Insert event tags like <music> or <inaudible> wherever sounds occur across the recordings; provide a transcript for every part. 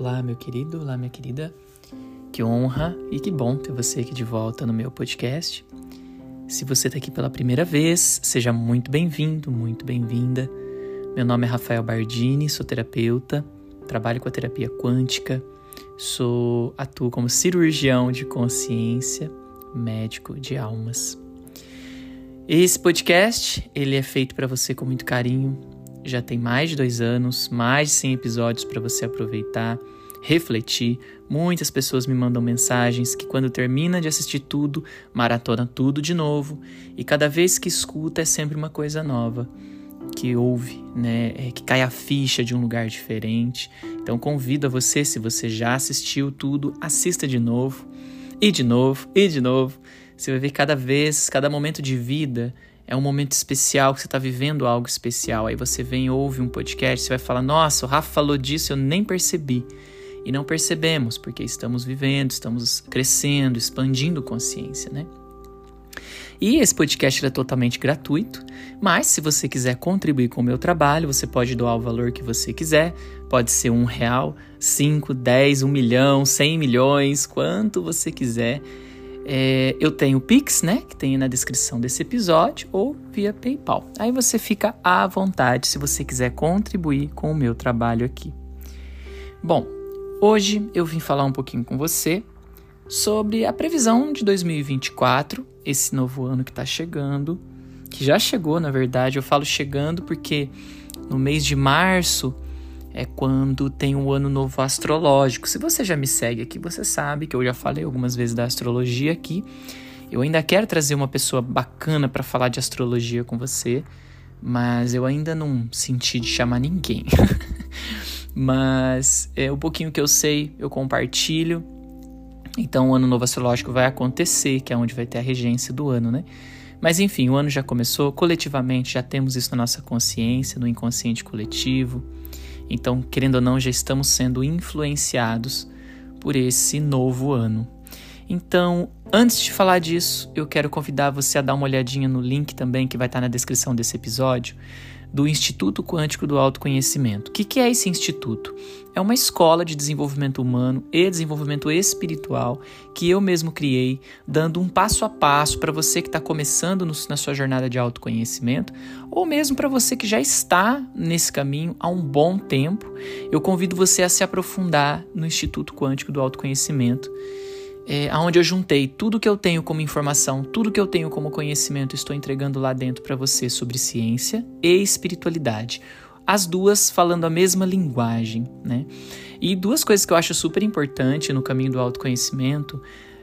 Olá, meu querido, olá, minha querida. Que honra e que bom ter você aqui de volta no meu podcast. Se você está aqui pela primeira vez, seja muito bem-vindo, muito bem-vinda. Meu nome é Rafael Bardini, sou terapeuta, trabalho com a terapia quântica, sou atuo como cirurgião de consciência, médico de almas. Esse podcast ele é feito para você com muito carinho, já tem mais de dois anos, mais de 100 episódios para você aproveitar, refletir. Muitas pessoas me mandam mensagens que, quando termina de assistir tudo, maratona tudo de novo, e cada vez que escuta é sempre uma coisa nova que ouve, né? É, que cai a ficha de um lugar diferente. Então convido a você, se você já assistiu tudo, assista de novo, e de novo, e de novo. Você vai ver cada vez, cada momento de vida é um momento especial, que você está vivendo algo especial. Aí você vem ouve um podcast, você vai falar: Nossa, o Rafa falou disso, eu nem percebi. E não percebemos, porque estamos vivendo, estamos crescendo, expandindo consciência, né? E esse podcast é totalmente gratuito, mas se você quiser contribuir com o meu trabalho, você pode doar o valor que você quiser. Pode ser um real, cinco, dez, um milhão, cem milhões, quanto você quiser. É, eu tenho o Pix, né, que tem na descrição desse episódio, ou via PayPal. Aí você fica à vontade se você quiser contribuir com o meu trabalho aqui. Bom, hoje eu vim falar um pouquinho com você sobre a previsão de 2024, esse novo ano que está chegando, que já chegou, na verdade. Eu falo chegando porque no mês de março é quando tem um ano novo astrológico. Se você já me segue aqui, você sabe que eu já falei algumas vezes da astrologia aqui. Eu ainda quero trazer uma pessoa bacana para falar de astrologia com você, mas eu ainda não senti de chamar ninguém. <laughs> mas é o pouquinho que eu sei, eu compartilho. Então o ano novo astrológico vai acontecer, que é onde vai ter a regência do ano, né? Mas enfim, o ano já começou, coletivamente já temos isso na nossa consciência, no inconsciente coletivo. Então, querendo ou não, já estamos sendo influenciados por esse novo ano. Então, antes de falar disso, eu quero convidar você a dar uma olhadinha no link também que vai estar na descrição desse episódio, do Instituto Quântico do Autoconhecimento. O que, que é esse instituto? É uma escola de desenvolvimento humano e desenvolvimento espiritual que eu mesmo criei, dando um passo a passo para você que está começando no, na sua jornada de autoconhecimento, ou mesmo para você que já está nesse caminho há um bom tempo. Eu convido você a se aprofundar no Instituto Quântico do Autoconhecimento é, onde eu juntei tudo que eu tenho como informação, tudo que eu tenho como conhecimento, estou entregando lá dentro para você sobre ciência e espiritualidade. As duas falando a mesma linguagem, né? E duas coisas que eu acho super importante no caminho do autoconhecimento.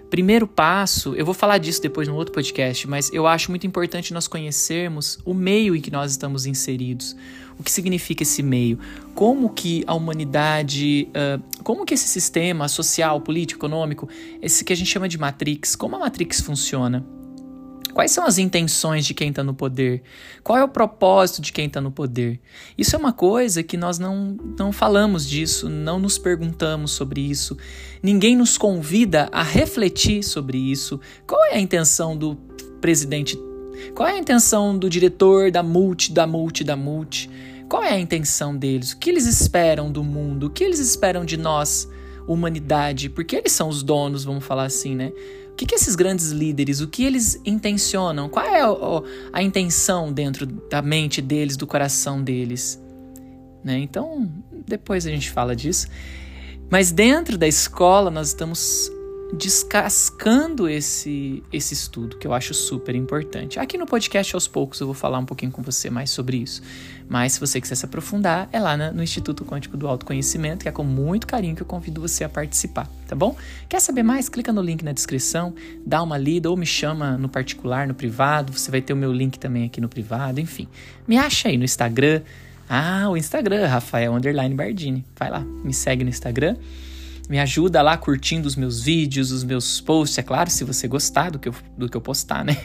Primeiro passo, eu vou falar disso depois no outro podcast, mas eu acho muito importante nós conhecermos o meio em que nós estamos inseridos. O que significa esse meio? Como que a humanidade, uh, como que esse sistema social, político, econômico, esse que a gente chama de Matrix, como a Matrix funciona? Quais são as intenções de quem está no poder? Qual é o propósito de quem está no poder? Isso é uma coisa que nós não, não falamos disso, não nos perguntamos sobre isso. Ninguém nos convida a refletir sobre isso. Qual é a intenção do presidente qual é a intenção do diretor da multi, da multi, da multi? Qual é a intenção deles? O que eles esperam do mundo? O que eles esperam de nós, humanidade? Porque eles são os donos, vamos falar assim, né? O que, que esses grandes líderes, o que eles intencionam? Qual é a, a intenção dentro da mente deles, do coração deles? Né? Então, depois a gente fala disso. Mas dentro da escola, nós estamos descascando esse, esse estudo, que eu acho super importante. Aqui no podcast, aos poucos, eu vou falar um pouquinho com você mais sobre isso. Mas se você quiser se aprofundar, é lá no Instituto Quântico do Autoconhecimento, que é com muito carinho que eu convido você a participar, tá bom? Quer saber mais? Clica no link na descrição, dá uma lida ou me chama no particular, no privado. Você vai ter o meu link também aqui no privado, enfim. Me acha aí no Instagram. Ah, o Instagram, Rafael Underline Bardini. Vai lá, me segue no Instagram me ajuda lá curtindo os meus vídeos, os meus posts, é claro, se você gostar do que eu, do que eu postar, né?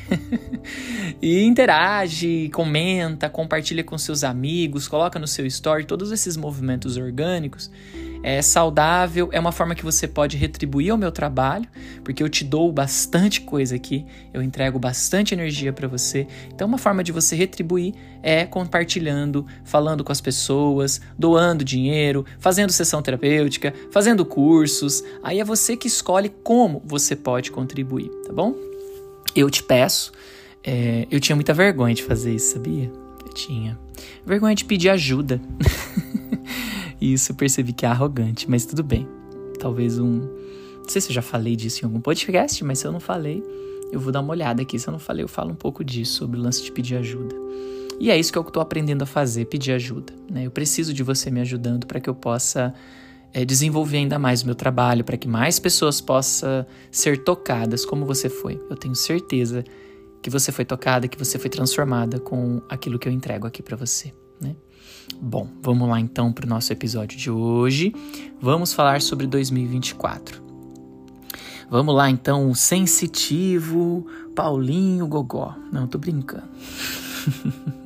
<laughs> e interage, comenta, compartilha com seus amigos, coloca no seu story todos esses movimentos orgânicos. É saudável, é uma forma que você pode retribuir ao meu trabalho, porque eu te dou bastante coisa aqui, eu entrego bastante energia para você. Então, uma forma de você retribuir é compartilhando, falando com as pessoas, doando dinheiro, fazendo sessão terapêutica, fazendo cursos. Aí é você que escolhe como você pode contribuir, tá bom? Eu te peço. É, eu tinha muita vergonha de fazer isso, sabia? Eu tinha. Vergonha de pedir ajuda. <laughs> e isso eu percebi que é arrogante, mas tudo bem. Talvez um. Não sei se eu já falei disso em algum podcast, mas se eu não falei, eu vou dar uma olhada aqui. Se eu não falei, eu falo um pouco disso, sobre o lance de pedir ajuda. E é isso que eu estou aprendendo a fazer, pedir ajuda. Né? Eu preciso de você me ajudando para que eu possa é, desenvolver ainda mais o meu trabalho, para que mais pessoas possam ser tocadas como você foi. Eu tenho certeza que você foi tocada, que você foi transformada com aquilo que eu entrego aqui para você, né? Bom, vamos lá então para o nosso episódio de hoje. Vamos falar sobre 2024. Vamos lá então, sensitivo Paulinho Gogó. Não, tô brincando. <laughs>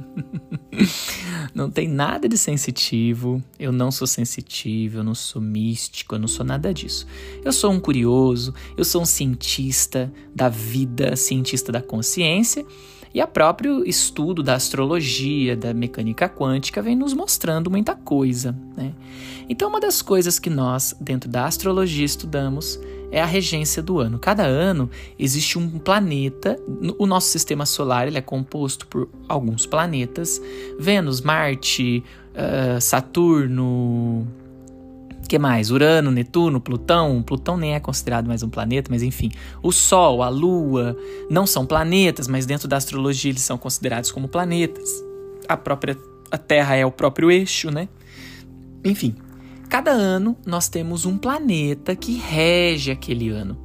não tem nada de sensitivo. Eu não sou sensitivo, eu não sou místico, eu não sou nada disso. Eu sou um curioso, eu sou um cientista da vida, cientista da consciência. E o próprio estudo da astrologia, da mecânica quântica, vem nos mostrando muita coisa. Né? Então, uma das coisas que nós, dentro da astrologia, estudamos é a regência do ano. Cada ano existe um planeta. O nosso sistema solar ele é composto por alguns planetas: Vênus, Marte, uh, Saturno. Que mais? Urano, Netuno, Plutão. Plutão nem é considerado mais um planeta, mas enfim. O Sol, a Lua, não são planetas, mas dentro da astrologia eles são considerados como planetas. A própria a Terra é o próprio eixo, né? Enfim, Cada ano nós temos um planeta que rege aquele ano.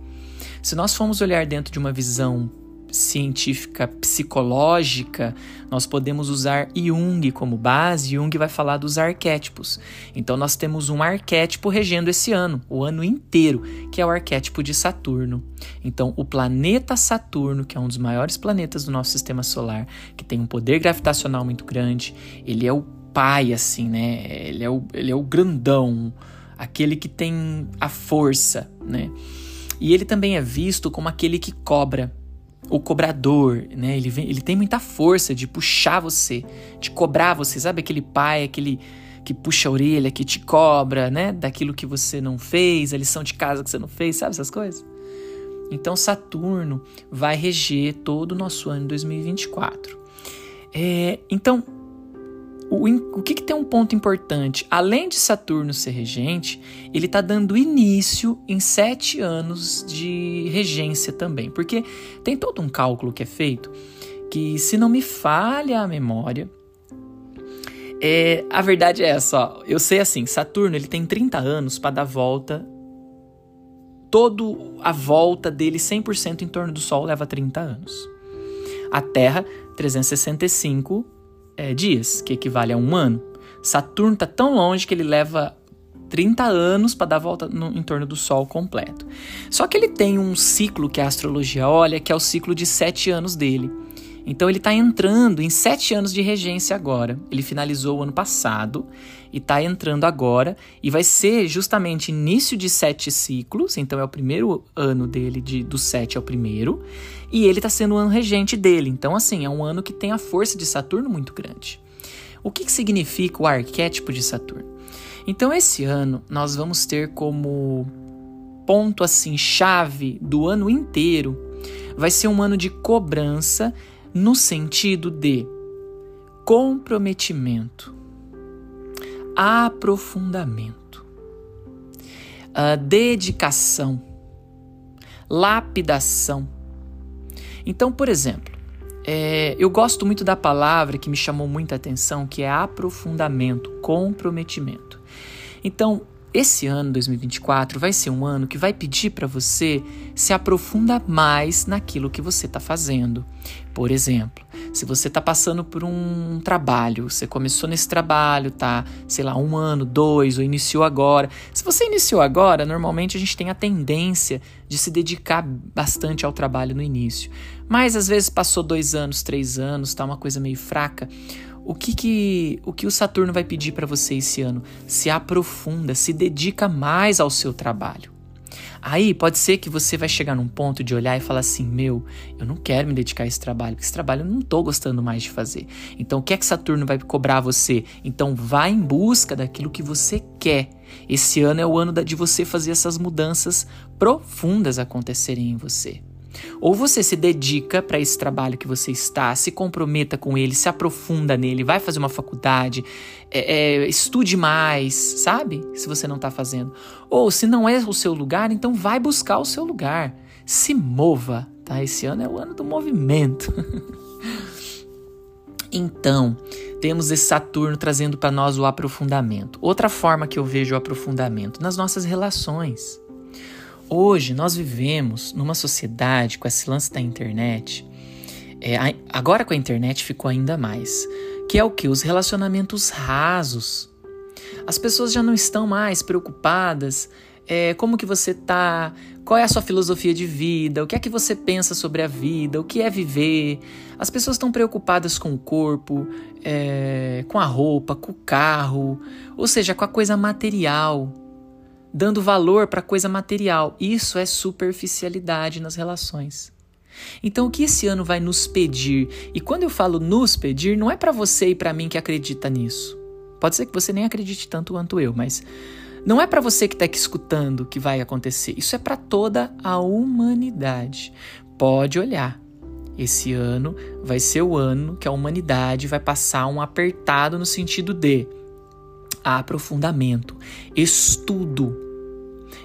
Se nós formos olhar dentro de uma visão científica psicológica, nós podemos usar Jung como base. Jung vai falar dos arquétipos. Então nós temos um arquétipo regendo esse ano, o ano inteiro, que é o arquétipo de Saturno. Então o planeta Saturno, que é um dos maiores planetas do nosso sistema solar, que tem um poder gravitacional muito grande, ele é o pai, assim, né? Ele é o, ele é o grandão, aquele que tem a força, né? E ele também é visto como aquele que cobra, o cobrador, né? Ele, vem, ele tem muita força de puxar você, de cobrar você, sabe? Aquele pai, aquele que puxa a orelha, que te cobra, né? Daquilo que você não fez, a lição de casa que você não fez, sabe essas coisas? Então Saturno vai reger todo o nosso ano 2024. É, então, o, o que, que, tem um ponto importante? Além de Saturno ser regente, ele está dando início em sete anos de regência também. Porque tem todo um cálculo que é feito que, se não me falha a memória, é, a verdade é essa. Ó, eu sei assim: Saturno ele tem 30 anos para dar volta. Todo a volta dele 100% em torno do Sol leva 30 anos. A Terra, 365 é, dias, que equivale a um ano. Saturno está tão longe que ele leva 30 anos para dar a volta no, em torno do Sol completo. Só que ele tem um ciclo que a astrologia olha, que é o ciclo de sete anos dele. Então ele está entrando em sete anos de regência agora. Ele finalizou o ano passado e está entrando agora e vai ser justamente início de sete ciclos. Então é o primeiro ano dele de, do sete é o primeiro e ele está sendo o ano regente dele. Então assim é um ano que tem a força de Saturno muito grande. O que, que significa o arquétipo de Saturno? Então esse ano nós vamos ter como ponto assim chave do ano inteiro vai ser um ano de cobrança no sentido de comprometimento, aprofundamento, dedicação, lapidação. Então, por exemplo, é, eu gosto muito da palavra que me chamou muita atenção, que é aprofundamento, comprometimento. Então, esse ano 2024 vai ser um ano que vai pedir para você se aprofundar mais naquilo que você está fazendo. Por exemplo, se você está passando por um trabalho, você começou nesse trabalho, tá, sei lá, um ano, dois, ou iniciou agora. Se você iniciou agora, normalmente a gente tem a tendência de se dedicar bastante ao trabalho no início. Mas às vezes passou dois anos, três anos, tá uma coisa meio fraca o que, que o que o Saturno vai pedir para você esse ano? Se aprofunda, se dedica mais ao seu trabalho. Aí pode ser que você vai chegar num ponto de olhar e falar assim: meu, eu não quero me dedicar a esse trabalho, porque esse trabalho eu não estou gostando mais de fazer. Então o que é que Saturno vai cobrar você? Então vá em busca daquilo que você quer. Esse ano é o ano de você fazer essas mudanças profundas acontecerem em você. Ou você se dedica para esse trabalho que você está, se comprometa com ele, se aprofunda nele, vai fazer uma faculdade, é, é, estude mais, sabe? Se você não está fazendo. Ou se não é o seu lugar, então vai buscar o seu lugar. Se mova, tá? Esse ano é o ano do movimento. <laughs> então, temos esse Saturno trazendo para nós o aprofundamento. Outra forma que eu vejo o aprofundamento nas nossas relações. Hoje nós vivemos numa sociedade com esse lance da internet. É, agora com a internet ficou ainda mais. Que é o que? Os relacionamentos rasos. As pessoas já não estão mais preocupadas é, como que você tá, qual é a sua filosofia de vida, o que é que você pensa sobre a vida, o que é viver. As pessoas estão preocupadas com o corpo, é, com a roupa, com o carro, ou seja, com a coisa material dando valor para coisa material. Isso é superficialidade nas relações. Então, o que esse ano vai nos pedir? E quando eu falo nos pedir, não é para você e para mim que acredita nisso. Pode ser que você nem acredite tanto quanto eu, mas não é para você que está aqui escutando que vai acontecer. Isso é para toda a humanidade. Pode olhar. Esse ano vai ser o ano que a humanidade vai passar um apertado no sentido de aprofundamento, estudo.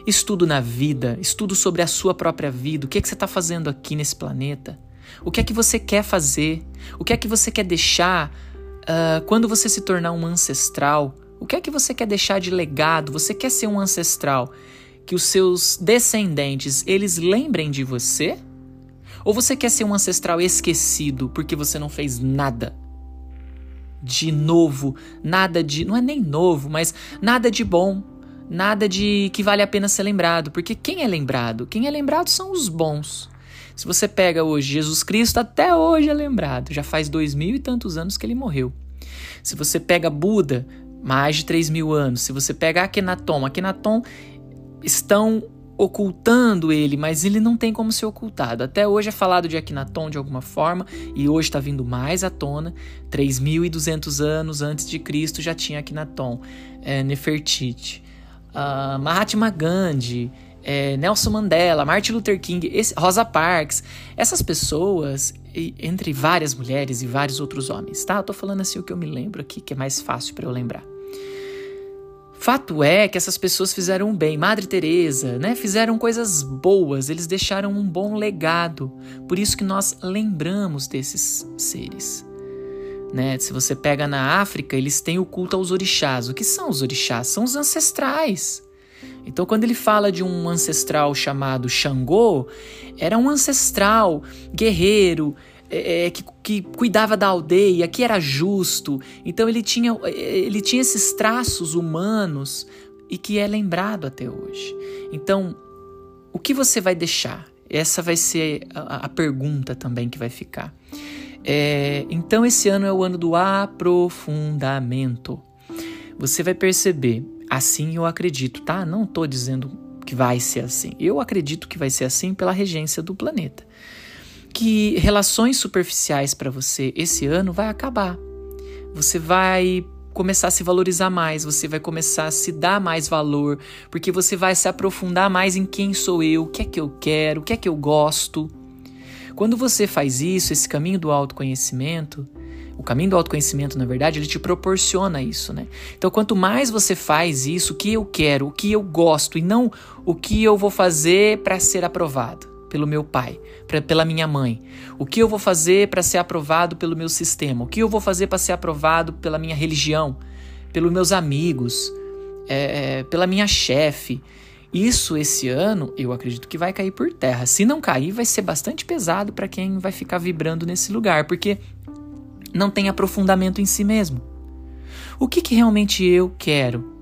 Estudo na vida, estudo sobre a sua própria vida, o que, é que você está fazendo aqui nesse planeta, o que é que você quer fazer, o que é que você quer deixar uh, quando você se tornar um ancestral, o que é que você quer deixar de legado, você quer ser um ancestral? Que os seus descendentes eles lembrem de você? Ou você quer ser um ancestral esquecido porque você não fez nada de novo, nada de. Não é nem novo, mas nada de bom, nada de que vale a pena ser lembrado. Porque quem é lembrado? Quem é lembrado são os bons. Se você pega hoje Jesus Cristo, até hoje é lembrado. Já faz dois mil e tantos anos que ele morreu. Se você pega Buda, mais de três mil anos. Se você pega Akhenaton, Akhenaton estão ocultando ele, mas ele não tem como ser ocultado. Até hoje é falado de Akhenaton de alguma forma e hoje está vindo mais à tona. 3.200 anos antes de Cristo já tinha Akhenaton, é, Nefertiti, uh, Mahatma Gandhi, é, Nelson Mandela, Martin Luther King, esse, Rosa Parks, essas pessoas, entre várias mulheres e vários outros homens, tá? Eu tô falando assim o que eu me lembro aqui, que é mais fácil para eu lembrar. Fato é que essas pessoas fizeram bem. Madre Teresa, né? Fizeram coisas boas, eles deixaram um bom legado. Por isso que nós lembramos desses seres. Né? Se você pega na África, eles têm o culto aos orixás. O que são os orixás? São os ancestrais. Então, quando ele fala de um ancestral chamado Xangô, era um ancestral guerreiro, é, é, que, que cuidava da aldeia, que era justo. Então ele tinha, ele tinha esses traços humanos e que é lembrado até hoje. Então, o que você vai deixar? Essa vai ser a, a pergunta também que vai ficar. É, então, esse ano é o ano do aprofundamento. Você vai perceber, assim eu acredito, tá? Não estou dizendo que vai ser assim. Eu acredito que vai ser assim pela regência do planeta que relações superficiais para você esse ano vai acabar. Você vai começar a se valorizar mais, você vai começar a se dar mais valor, porque você vai se aprofundar mais em quem sou eu, o que é que eu quero, o que é que eu gosto. Quando você faz isso, esse caminho do autoconhecimento, o caminho do autoconhecimento, na verdade, ele te proporciona isso, né? Então, quanto mais você faz isso, o que eu quero, o que eu gosto, e não o que eu vou fazer para ser aprovado pelo meu pai, pra, pela minha mãe? O que eu vou fazer para ser aprovado pelo meu sistema? O que eu vou fazer para ser aprovado pela minha religião, pelos meus amigos, é, é, pela minha chefe? Isso esse ano eu acredito que vai cair por terra. Se não cair, vai ser bastante pesado para quem vai ficar vibrando nesse lugar, porque não tem aprofundamento em si mesmo. O que, que realmente eu quero?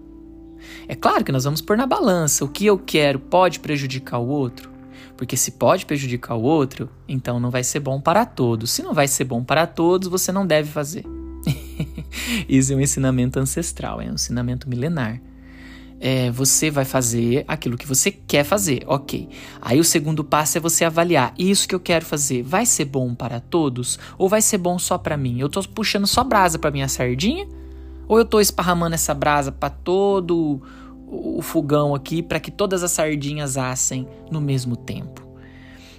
É claro que nós vamos pôr na balança. O que eu quero pode prejudicar o outro? Porque se pode prejudicar o outro, então não vai ser bom para todos. Se não vai ser bom para todos, você não deve fazer. <laughs> Isso é um ensinamento ancestral, é um ensinamento milenar. É, você vai fazer aquilo que você quer fazer, ok. Aí o segundo passo é você avaliar: isso que eu quero fazer vai ser bom para todos ou vai ser bom só para mim? Eu tô puxando só brasa para minha sardinha ou eu tô esparramando essa brasa para todo o fogão aqui para que todas as sardinhas assem no mesmo tempo?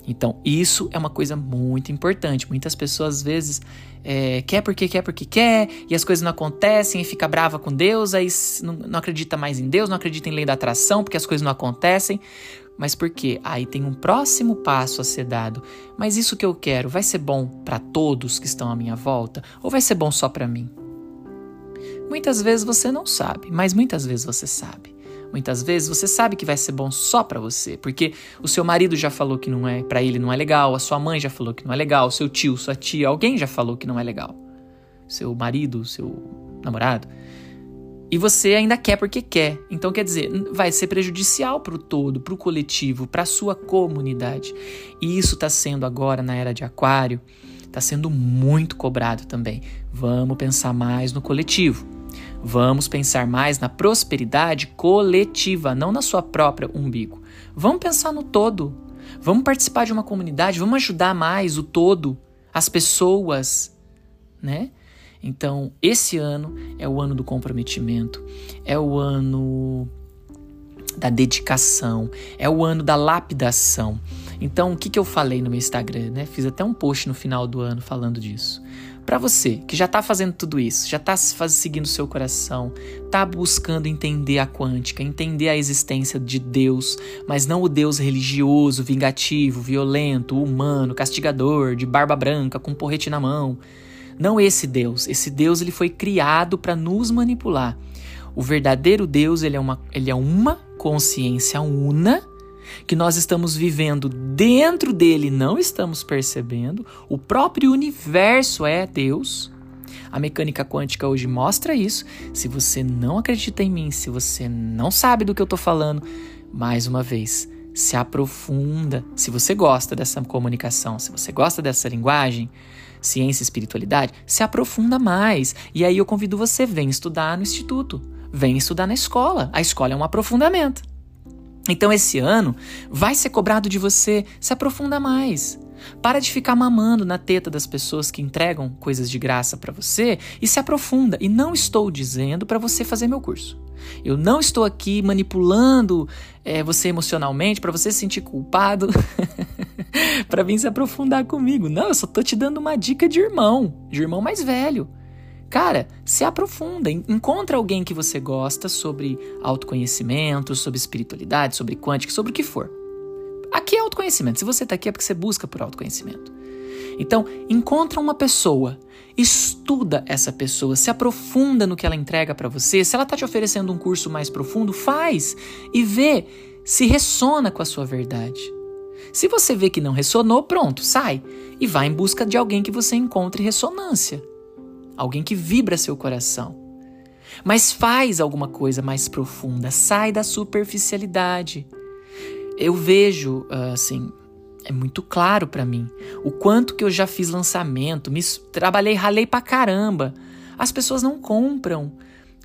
Então, isso é uma coisa muito importante. Muitas pessoas, às vezes, é, quer porque quer porque quer, e as coisas não acontecem, e fica brava com Deus, aí não, não acredita mais em Deus, não acredita em lei da atração, porque as coisas não acontecem. Mas por quê? Aí tem um próximo passo a ser dado. Mas isso que eu quero vai ser bom para todos que estão à minha volta? Ou vai ser bom só para mim? Muitas vezes você não sabe, mas muitas vezes você sabe. Muitas vezes você sabe que vai ser bom só para você, porque o seu marido já falou que não é, para ele não é legal, a sua mãe já falou que não é legal, seu tio, sua tia, alguém já falou que não é legal. Seu marido, seu namorado. E você ainda quer porque quer. Então quer dizer, vai ser prejudicial para o todo, para o coletivo, para a sua comunidade. E isso está sendo agora na era de Aquário, está sendo muito cobrado também. Vamos pensar mais no coletivo. Vamos pensar mais na prosperidade coletiva, não na sua própria umbigo. Vamos pensar no todo. Vamos participar de uma comunidade, vamos ajudar mais o todo, as pessoas, né? Então, esse ano é o ano do comprometimento, é o ano da dedicação, é o ano da lapidação. Então, o que, que eu falei no meu Instagram, né? Fiz até um post no final do ano falando disso. Para você que já está fazendo tudo isso, já está seguindo seu coração, está buscando entender a quântica, entender a existência de Deus, mas não o Deus religioso, vingativo, violento, humano, castigador, de barba branca, com porrete na mão. Não esse Deus. Esse Deus ele foi criado para nos manipular. O verdadeiro Deus ele é uma, ele é uma consciência una que nós estamos vivendo dentro dele, não estamos percebendo. O próprio universo é Deus. A mecânica quântica hoje mostra isso. Se você não acredita em mim, se você não sabe do que eu estou falando, mais uma vez, se aprofunda. Se você gosta dessa comunicação, se você gosta dessa linguagem, ciência e espiritualidade, se aprofunda mais. E aí eu convido você, vem estudar no instituto, vem estudar na escola. A escola é um aprofundamento. Então esse ano vai ser cobrado de você se aprofundar mais. Para de ficar mamando na teta das pessoas que entregam coisas de graça para você e se aprofunda. E não estou dizendo para você fazer meu curso. Eu não estou aqui manipulando é, você emocionalmente para você se sentir culpado <laughs> para vir se aprofundar comigo. Não, eu só tô te dando uma dica de irmão, de irmão mais velho. Cara, se aprofunda, encontra alguém que você gosta sobre autoconhecimento, sobre espiritualidade, sobre quântica, sobre o que for. Aqui é autoconhecimento. Se você está aqui é porque você busca por autoconhecimento. Então, encontra uma pessoa, estuda essa pessoa, se aprofunda no que ela entrega para você. Se ela está te oferecendo um curso mais profundo, faz e vê se ressona com a sua verdade. Se você vê que não ressonou, pronto, sai e vai em busca de alguém que você encontre ressonância alguém que vibra seu coração. Mas faz alguma coisa mais profunda, sai da superficialidade. Eu vejo, ah, assim, é muito claro para mim o quanto que eu já fiz lançamento, me trabalhei, ralei pra caramba. As pessoas não compram.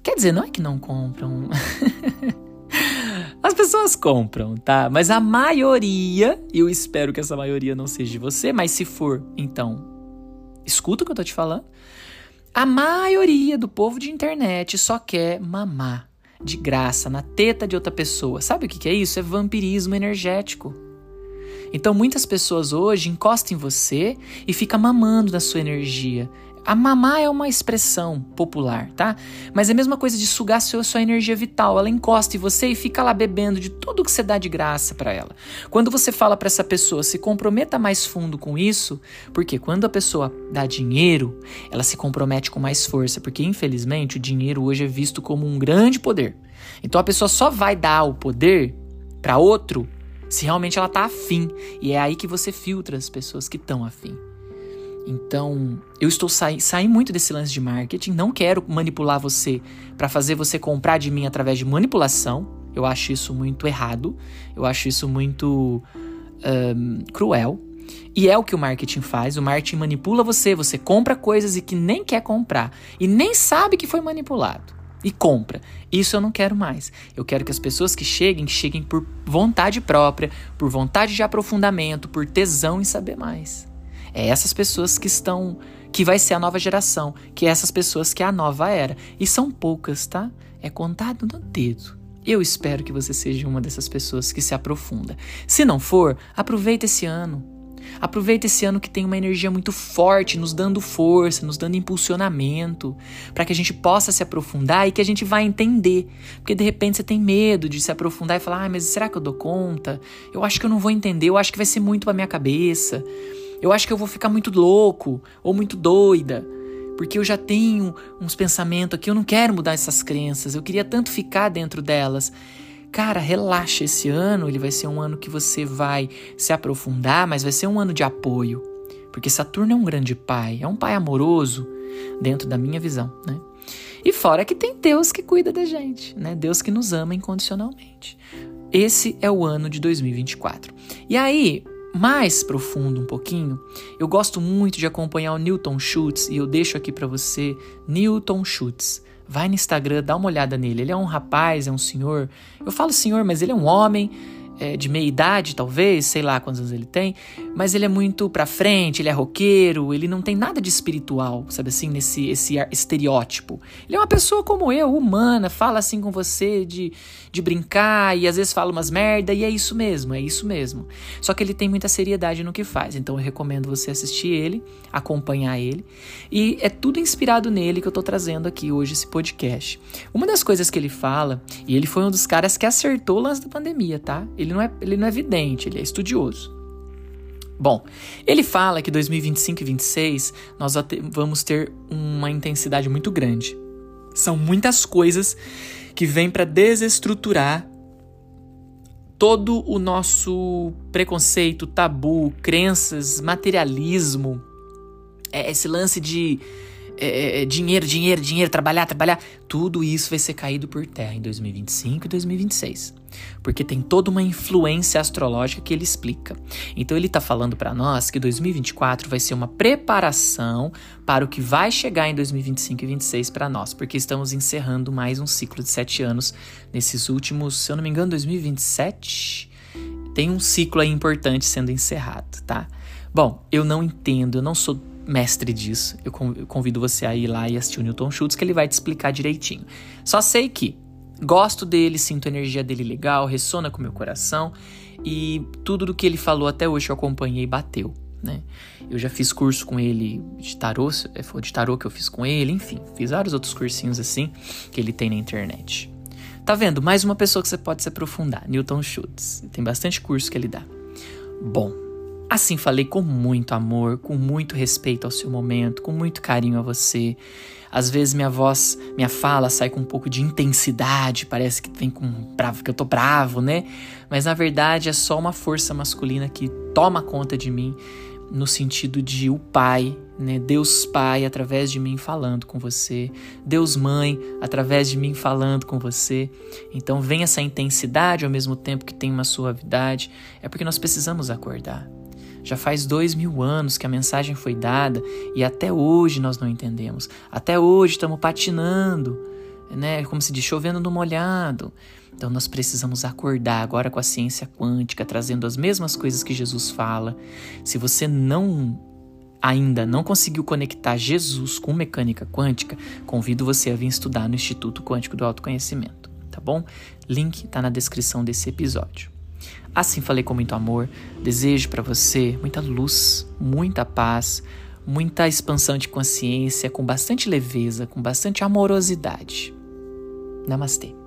Quer dizer, não é que não compram. <laughs> As pessoas compram, tá? Mas a maioria, eu espero que essa maioria não seja de você, mas se for, então, escuta o que eu tô te falando. A maioria do povo de internet só quer mamar de graça na teta de outra pessoa. Sabe o que é isso? É vampirismo energético. Então muitas pessoas hoje encostam em você e fica mamando na sua energia. A mamar é uma expressão popular, tá? Mas é a mesma coisa de sugar sua, sua energia vital. Ela encosta em você e fica lá bebendo de tudo que você dá de graça para ela. Quando você fala para essa pessoa, se comprometa mais fundo com isso, porque quando a pessoa dá dinheiro, ela se compromete com mais força, porque infelizmente o dinheiro hoje é visto como um grande poder. Então a pessoa só vai dar o poder para outro se realmente ela tá afim. E é aí que você filtra as pessoas que estão afim. Então, eu estou saindo saí muito desse lance de marketing. Não quero manipular você para fazer você comprar de mim através de manipulação. Eu acho isso muito errado. Eu acho isso muito um, cruel. E é o que o marketing faz. O marketing manipula você. Você compra coisas e que nem quer comprar. E nem sabe que foi manipulado. E compra. Isso eu não quero mais. Eu quero que as pessoas que cheguem, cheguem por vontade própria, por vontade de aprofundamento, por tesão em saber mais. É essas pessoas que estão. que vai ser a nova geração. Que é essas pessoas que é a nova era. E são poucas, tá? É contado no dedo. Eu espero que você seja uma dessas pessoas que se aprofunda. Se não for, aproveita esse ano. Aproveita esse ano que tem uma energia muito forte, nos dando força, nos dando impulsionamento, para que a gente possa se aprofundar e que a gente vá entender. Porque de repente você tem medo de se aprofundar e falar: ah, mas será que eu dou conta? Eu acho que eu não vou entender, eu acho que vai ser muito pra minha cabeça. Eu acho que eu vou ficar muito louco ou muito doida porque eu já tenho uns pensamentos aqui, eu não quero mudar essas crenças, eu queria tanto ficar dentro delas. Cara, relaxa, esse ano ele vai ser um ano que você vai se aprofundar, mas vai ser um ano de apoio. Porque Saturno é um grande pai, é um pai amoroso, dentro da minha visão, né? E fora que tem Deus que cuida da gente, né? Deus que nos ama incondicionalmente. Esse é o ano de 2024. E aí, mais profundo um pouquinho, eu gosto muito de acompanhar o Newton Schultz e eu deixo aqui para você Newton Schultz. Vai no Instagram, dá uma olhada nele. Ele é um rapaz, é um senhor. Eu falo senhor, mas ele é um homem é, de meia idade, talvez, sei lá quantos anos ele tem, mas ele é muito pra frente, ele é roqueiro, ele não tem nada de espiritual, sabe assim, nesse esse estereótipo. Ele é uma pessoa como eu, humana, fala assim com você de, de brincar e às vezes fala umas merda e é isso mesmo, é isso mesmo. Só que ele tem muita seriedade no que faz, então eu recomendo você assistir ele, acompanhar ele e é tudo inspirado nele que eu tô trazendo aqui hoje esse podcast. Uma das coisas que ele fala, e ele foi um dos caras que acertou o lance da pandemia, tá? Ele ele não é, ele não é vidente, ele é estudioso. Bom, ele fala que 2025 e 2026 nós vamos ter uma intensidade muito grande. São muitas coisas que vêm para desestruturar todo o nosso preconceito, tabu, crenças, materialismo, é, esse lance de é, é, é, dinheiro, dinheiro, dinheiro, trabalhar, trabalhar, tudo isso vai ser caído por terra em 2025 e 2026. Porque tem toda uma influência astrológica que ele explica. Então ele está falando para nós que 2024 vai ser uma preparação para o que vai chegar em 2025 e 2026 para nós, porque estamos encerrando mais um ciclo de sete anos nesses últimos, se eu não me engano, 2027 tem um ciclo aí importante sendo encerrado, tá? Bom, eu não entendo, eu não sou mestre disso. Eu convido você a ir lá e assistir o Newton Schultz, que ele vai te explicar direitinho. Só sei que gosto dele, sinto a energia dele legal, ressona com meu coração e tudo do que ele falou até hoje eu acompanhei bateu. Né? Eu já fiz curso com ele de tarô, é, foi de tarô que eu fiz com ele, enfim, fiz vários outros cursinhos assim que ele tem na internet. Tá vendo? Mais uma pessoa que você pode se aprofundar, Newton Schultz. Tem bastante curso que ele dá. Bom, Assim falei com muito amor, com muito respeito ao seu momento, com muito carinho a você. Às vezes minha voz, minha fala sai com um pouco de intensidade, parece que vem com bravo, que eu tô bravo, né? Mas na verdade é só uma força masculina que toma conta de mim no sentido de o Pai, né? Deus Pai através de mim falando com você, Deus Mãe através de mim falando com você. Então vem essa intensidade ao mesmo tempo que tem uma suavidade, é porque nós precisamos acordar. Já faz dois mil anos que a mensagem foi dada e até hoje nós não entendemos. Até hoje estamos patinando, né? Como se diz, chovendo no molhado. Então nós precisamos acordar agora com a ciência quântica, trazendo as mesmas coisas que Jesus fala. Se você não ainda não conseguiu conectar Jesus com mecânica quântica, convido você a vir estudar no Instituto Quântico do Autoconhecimento, tá bom? Link está na descrição desse episódio. Assim falei com muito amor. Desejo para você muita luz, muita paz, muita expansão de consciência, com bastante leveza, com bastante amorosidade. Namastê.